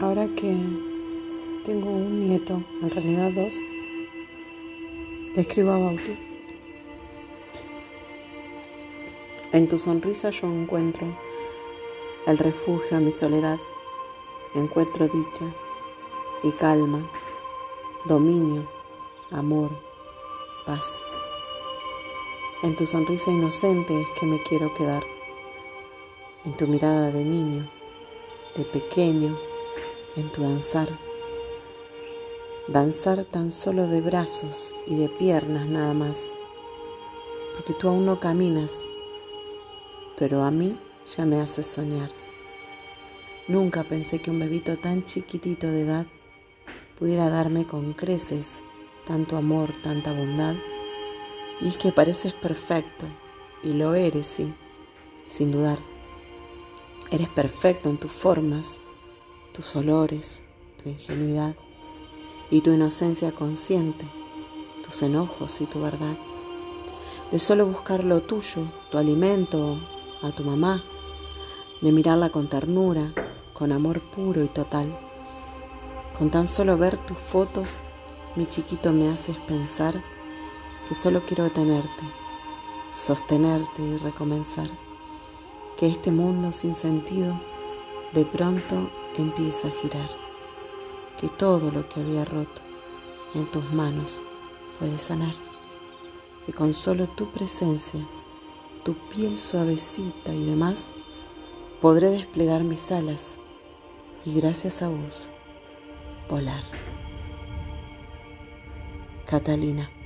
Ahora que tengo un nieto, en realidad dos, le escribo a Bauti. En tu sonrisa yo encuentro el refugio a mi soledad, encuentro dicha y calma, dominio, amor, paz. En tu sonrisa inocente es que me quiero quedar, en tu mirada de niño, de pequeño, en tu danzar. Danzar tan solo de brazos y de piernas nada más, porque tú aún no caminas, pero a mí ya me haces soñar. Nunca pensé que un bebito tan chiquitito de edad pudiera darme con creces tanto amor, tanta bondad. Y es que pareces perfecto, y lo eres, sí, sin dudar. Eres perfecto en tus formas, tus olores, tu ingenuidad y tu inocencia consciente, tus enojos y tu verdad. De solo buscar lo tuyo, tu alimento, a tu mamá, de mirarla con ternura, con amor puro y total. Con tan solo ver tus fotos, mi chiquito me haces pensar que solo quiero tenerte, sostenerte y recomenzar. Que este mundo sin sentido de pronto empieza a girar, que todo lo que había roto en tus manos puede sanar, que con solo tu presencia, tu piel suavecita y demás, podré desplegar mis alas y gracias a vos volar. Catalina.